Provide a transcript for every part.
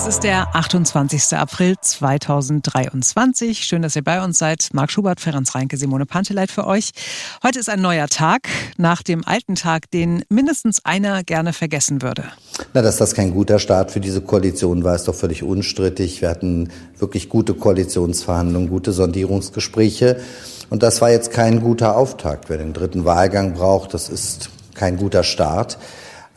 Es ist der 28. April 2023. Schön, dass ihr bei uns seid. Marc Schubert, Ferenc Reinke, Simone Panteleit für euch. Heute ist ein neuer Tag nach dem alten Tag, den mindestens einer gerne vergessen würde. Na, dass das kein guter Start für diese Koalition war, ist doch völlig unstrittig. Wir hatten wirklich gute Koalitionsverhandlungen, gute Sondierungsgespräche. Und das war jetzt kein guter Auftakt. Wer den dritten Wahlgang braucht, das ist kein guter Start.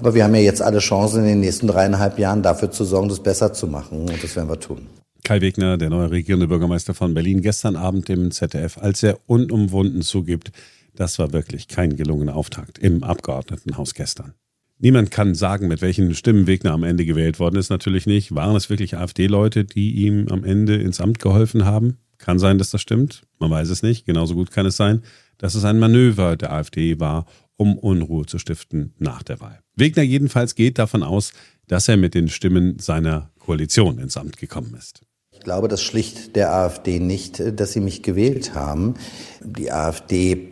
Aber wir haben ja jetzt alle Chancen, in den nächsten dreieinhalb Jahren dafür zu sorgen, das besser zu machen. Und das werden wir tun. Kai Wegner, der neue regierende Bürgermeister von Berlin, gestern Abend im ZDF, als er unumwunden zugibt, das war wirklich kein gelungener Auftakt im Abgeordnetenhaus gestern. Niemand kann sagen, mit welchen Stimmen Wegner am Ende gewählt worden ist. Natürlich nicht. Waren es wirklich AfD-Leute, die ihm am Ende ins Amt geholfen haben? Kann sein, dass das stimmt. Man weiß es nicht. Genauso gut kann es sein, dass es ein Manöver der AfD war, um Unruhe zu stiften nach der Wahl. Wegner jedenfalls geht davon aus, dass er mit den Stimmen seiner Koalition ins Amt gekommen ist. Ich glaube das schlicht der AfD nicht, dass sie mich gewählt haben. Die AfD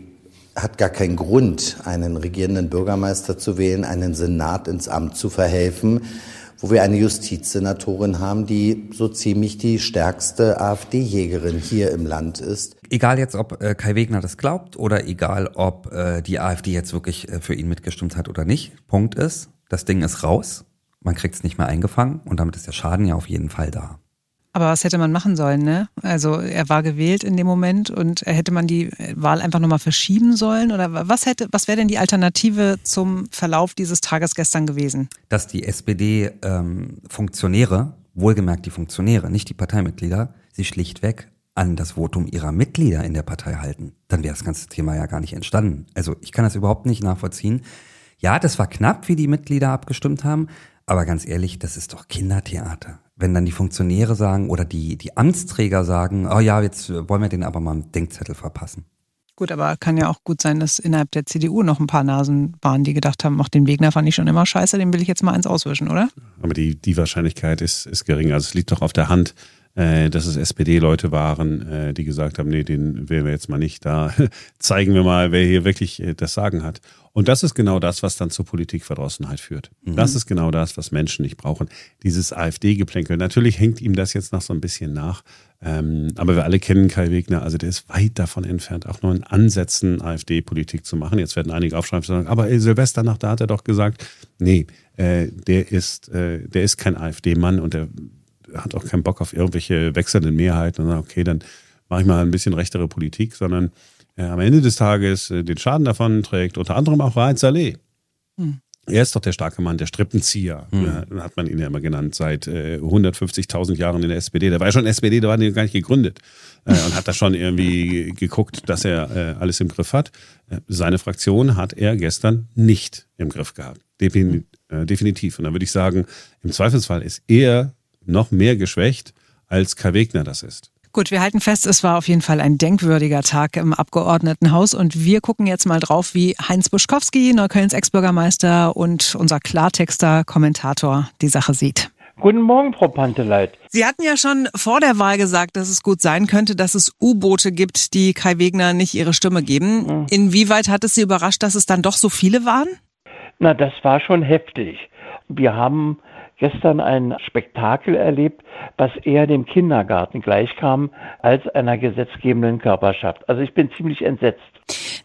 hat gar keinen Grund, einen regierenden Bürgermeister zu wählen, einen Senat ins Amt zu verhelfen, wo wir eine Justizsenatorin haben, die so ziemlich die stärkste AfD-Jägerin hier im Land ist. Egal jetzt, ob äh, Kai Wegner das glaubt oder egal, ob äh, die AfD jetzt wirklich äh, für ihn mitgestimmt hat oder nicht. Punkt ist, das Ding ist raus, man kriegt es nicht mehr eingefangen und damit ist der Schaden ja auf jeden Fall da. Aber was hätte man machen sollen, ne? Also er war gewählt in dem Moment und hätte man die Wahl einfach nochmal verschieben sollen? Oder was hätte, was wäre denn die Alternative zum Verlauf dieses Tages gestern gewesen? Dass die SPD-Funktionäre, ähm, wohlgemerkt die Funktionäre, nicht die Parteimitglieder, sie schlichtweg an das Votum ihrer Mitglieder in der Partei halten. Dann wäre das ganze Thema ja gar nicht entstanden. Also ich kann das überhaupt nicht nachvollziehen. Ja, das war knapp, wie die Mitglieder abgestimmt haben, aber ganz ehrlich, das ist doch Kindertheater wenn dann die Funktionäre sagen oder die, die Amtsträger sagen, oh ja, jetzt wollen wir den aber mal einen Denkzettel verpassen. Gut, aber kann ja auch gut sein, dass innerhalb der CDU noch ein paar Nasen waren, die gedacht haben, ach, den Wegner fand ich schon immer scheiße, den will ich jetzt mal eins auswischen, oder? Aber die, die Wahrscheinlichkeit ist, ist gering. Also es liegt doch auf der Hand, äh, dass es SPD-Leute waren, äh, die gesagt haben, nee, den wählen wir jetzt mal nicht. Da zeigen wir mal, wer hier wirklich äh, das Sagen hat. Und das ist genau das, was dann zur Politikverdrossenheit führt. Mhm. Das ist genau das, was Menschen nicht brauchen. Dieses AfD-Geplänkel. Natürlich hängt ihm das jetzt noch so ein bisschen nach. Ähm, aber wir alle kennen Kai Wegner, also der ist weit davon entfernt, auch nur in Ansätzen AfD-Politik zu machen. Jetzt werden einige aufschreiben und sagen, aber ey, Silvester nach da hat er doch gesagt, nee, äh, der ist, äh, der ist kein AfD-Mann und der hat auch keinen Bock auf irgendwelche wechselnden Mehrheiten und sagt, okay, dann mache ich mal ein bisschen rechtere Politik, sondern äh, am Ende des Tages äh, den Schaden davon trägt, unter anderem auch Raed Saleh. Hm. Er ist doch der starke Mann, der Strippenzieher, hm. ja, hat man ihn ja immer genannt, seit äh, 150.000 Jahren in der SPD. Der war ja schon SPD, der war gar nicht gegründet äh, und hat da schon irgendwie geguckt, dass er äh, alles im Griff hat. Äh, seine Fraktion hat er gestern nicht im Griff gehabt. Defin äh, definitiv. Und dann würde ich sagen, im Zweifelsfall ist er noch mehr geschwächt, als Kai Wegner das ist. Gut, wir halten fest, es war auf jeden Fall ein denkwürdiger Tag im Abgeordnetenhaus und wir gucken jetzt mal drauf, wie Heinz Buschkowski, Neuköllns Ex-Bürgermeister und unser Klartexter, Kommentator die Sache sieht. Guten Morgen, Frau Panteleit. Sie hatten ja schon vor der Wahl gesagt, dass es gut sein könnte, dass es U-Boote gibt, die Kai Wegner nicht ihre Stimme geben. Mhm. Inwieweit hat es Sie überrascht, dass es dann doch so viele waren? Na, das war schon heftig. Wir haben gestern ein Spektakel erlebt, was eher dem Kindergarten gleichkam als einer gesetzgebenden Körperschaft. Also ich bin ziemlich entsetzt.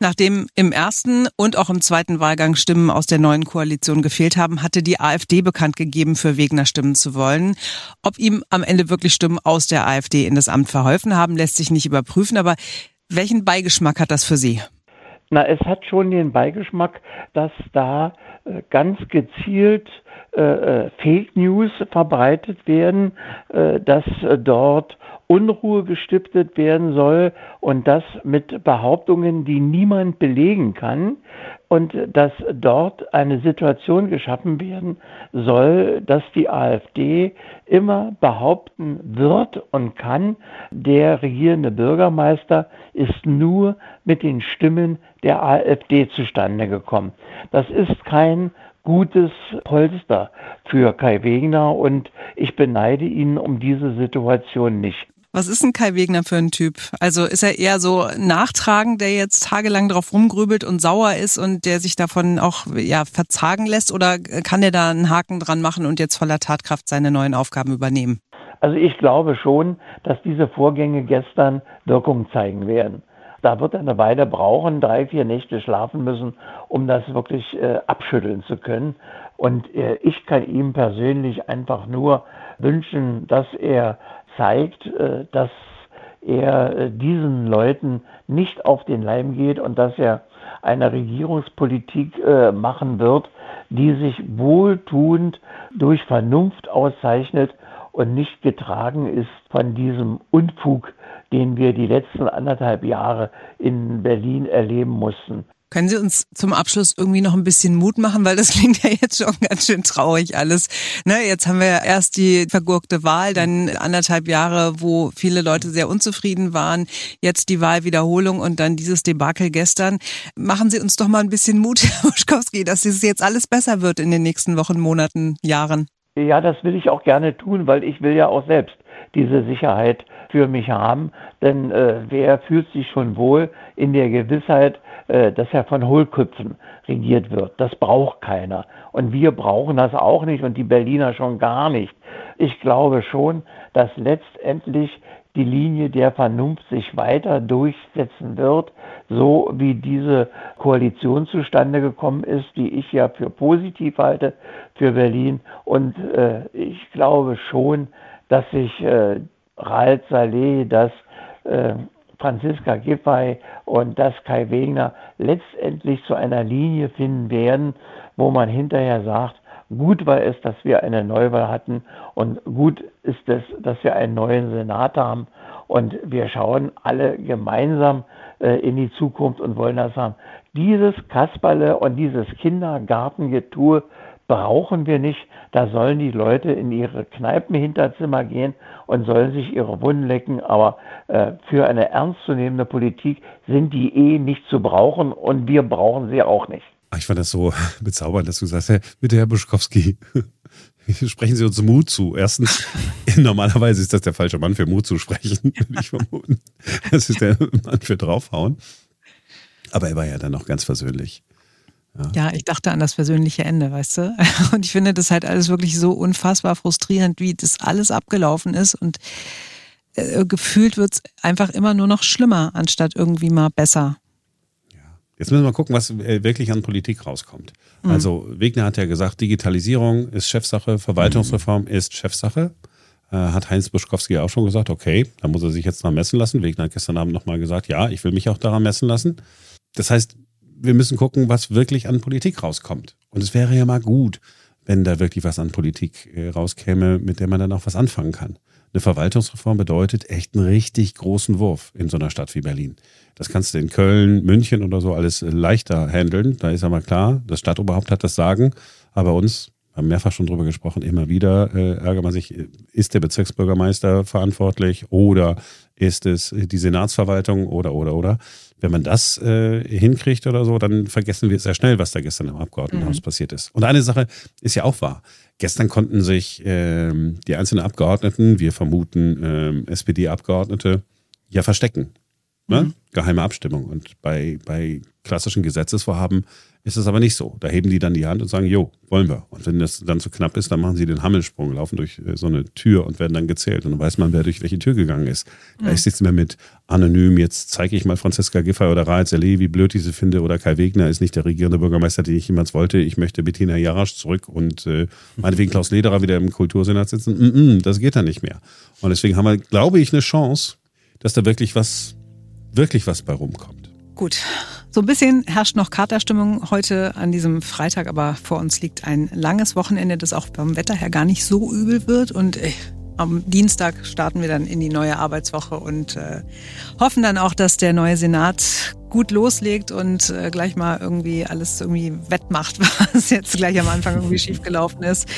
Nachdem im ersten und auch im zweiten Wahlgang Stimmen aus der neuen Koalition gefehlt haben, hatte die AfD bekannt gegeben, für Wegner stimmen zu wollen. Ob ihm am Ende wirklich Stimmen aus der AfD in das Amt verholfen haben, lässt sich nicht überprüfen. Aber welchen Beigeschmack hat das für Sie? Na, es hat schon den Beigeschmack, dass da äh, ganz gezielt äh, äh, Fake News verbreitet werden, äh, dass dort Unruhe gestiftet werden soll und das mit Behauptungen, die niemand belegen kann und dass dort eine Situation geschaffen werden soll, dass die AfD immer behaupten wird und kann, der regierende Bürgermeister ist nur mit den Stimmen der AfD zustande gekommen. Das ist kein gutes Polster für Kai Wegner und ich beneide ihn um diese Situation nicht. Was ist ein Kai Wegner für ein Typ? Also ist er eher so nachtragend, der jetzt tagelang drauf rumgrübelt und sauer ist und der sich davon auch ja verzagen lässt oder kann er da einen Haken dran machen und jetzt voller Tatkraft seine neuen Aufgaben übernehmen? Also ich glaube schon, dass diese Vorgänge gestern Wirkung zeigen werden. Da wird er eine Weile brauchen, drei, vier Nächte schlafen müssen, um das wirklich äh, abschütteln zu können. Und äh, ich kann ihm persönlich einfach nur wünschen, dass er zeigt, äh, dass er äh, diesen Leuten nicht auf den Leim geht und dass er eine Regierungspolitik äh, machen wird, die sich wohltuend durch Vernunft auszeichnet und nicht getragen ist von diesem Unfug, den wir die letzten anderthalb Jahre in Berlin erleben mussten. Können Sie uns zum Abschluss irgendwie noch ein bisschen Mut machen, weil das klingt ja jetzt schon ganz schön traurig alles. Ne, jetzt haben wir ja erst die vergurkte Wahl, dann anderthalb Jahre, wo viele Leute sehr unzufrieden waren, jetzt die Wahlwiederholung und dann dieses Debakel gestern. Machen Sie uns doch mal ein bisschen Mut, Herr Muschkowski, dass es jetzt alles besser wird in den nächsten Wochen, Monaten, Jahren. Ja, das will ich auch gerne tun, weil ich will ja auch selbst diese Sicherheit für mich haben. Denn äh, wer fühlt sich schon wohl in der Gewissheit, äh, dass er von Hohlköpfen regiert wird. Das braucht keiner. Und wir brauchen das auch nicht und die Berliner schon gar nicht. Ich glaube schon, dass letztendlich die Linie der Vernunft sich weiter durchsetzen wird, so wie diese Koalition zustande gekommen ist, die ich ja für positiv halte für Berlin. Und äh, ich glaube schon, dass sich äh, Ralf Saleh, dass äh, Franziska Giffey und das Kai Wegner letztendlich zu einer Linie finden werden, wo man hinterher sagt, gut war es, dass wir eine Neuwahl hatten und gut ist es, dass wir einen neuen Senat haben und wir schauen alle gemeinsam äh, in die Zukunft und wollen das haben. Dieses Kasperle und dieses Kindergartengetue brauchen wir nicht. Da sollen die Leute in ihre Kneipenhinterzimmer gehen und sollen sich ihre Wunden lecken. Aber äh, für eine ernstzunehmende Politik sind die eh nicht zu brauchen und wir brauchen sie auch nicht. Ich fand das so bezaubernd, dass du sagst, hey, bitte Herr Buschkowski, sprechen Sie uns Mut zu. Erstens, normalerweise ist das der falsche Mann für Mut zu sprechen, würde ich vermuten. Das ist der Mann für draufhauen. Aber er war ja dann noch ganz versöhnlich. Ja. ja. ich dachte an das persönliche Ende, weißt du? Und ich finde das halt alles wirklich so unfassbar frustrierend, wie das alles abgelaufen ist und äh, gefühlt wird es einfach immer nur noch schlimmer, anstatt irgendwie mal besser. Jetzt müssen wir mal gucken, was äh, wirklich an Politik rauskommt. Mhm. Also Wegner hat ja gesagt, Digitalisierung ist Chefsache, Verwaltungsreform mhm. ist Chefsache. Äh, hat Heinz Buschkowski auch schon gesagt, okay, da muss er sich jetzt dran messen lassen. Wegner hat gestern Abend nochmal gesagt, ja, ich will mich auch daran messen lassen. Das heißt, wir müssen gucken, was wirklich an Politik rauskommt. Und es wäre ja mal gut, wenn da wirklich was an Politik äh, rauskäme, mit der man dann auch was anfangen kann. Eine Verwaltungsreform bedeutet echt einen richtig großen Wurf in so einer Stadt wie Berlin. Das kannst du in Köln, München oder so alles leichter handeln. Da ist aber klar, das Stadtoberhaupt hat das Sagen. Aber bei uns, haben mehrfach schon drüber gesprochen, immer wieder äh, ärgert man sich, ist der Bezirksbürgermeister verantwortlich oder ist es die Senatsverwaltung oder, oder, oder. Wenn man das äh, hinkriegt oder so, dann vergessen wir sehr schnell, was da gestern im Abgeordnetenhaus mhm. passiert ist. Und eine Sache ist ja auch wahr. Gestern konnten sich ähm, die einzelnen Abgeordneten, wir vermuten ähm, SPD-Abgeordnete, ja verstecken. Ne? Mhm. Geheime Abstimmung. Und bei, bei klassischen Gesetzesvorhaben ist es aber nicht so. Da heben die dann die Hand und sagen, jo, wollen wir. Und wenn das dann zu knapp ist, dann machen sie den Hammelsprung, laufen durch äh, so eine Tür und werden dann gezählt. Und dann weiß man, wer durch welche Tür gegangen ist. Da ist nichts mehr mit anonym, jetzt zeige ich mal Franziska Giffey oder Raed Saleh, wie blöd ich sie finde, oder Kai Wegner ist nicht der regierende Bürgermeister, den ich jemals wollte. Ich möchte Bettina Jarasch zurück und äh, meinetwegen Klaus Lederer wieder im Kultursenat sitzen. Mm -mm, das geht dann nicht mehr. Und deswegen haben wir, glaube ich, eine Chance, dass da wirklich was, wirklich was bei rumkommt. Gut. So ein bisschen herrscht noch Katerstimmung heute an diesem Freitag, aber vor uns liegt ein langes Wochenende, das auch beim Wetter her gar nicht so übel wird. Und äh, am Dienstag starten wir dann in die neue Arbeitswoche und äh, hoffen dann auch, dass der neue Senat gut loslegt und äh, gleich mal irgendwie alles irgendwie wettmacht, was jetzt gleich am Anfang irgendwie schiefgelaufen ist.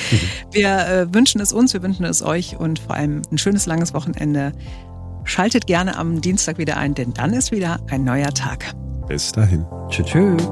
Wir äh, wünschen es uns, wir wünschen es euch und vor allem ein schönes langes Wochenende. Schaltet gerne am Dienstag wieder ein, denn dann ist wieder ein neuer Tag. Bis dahin. Tschüss.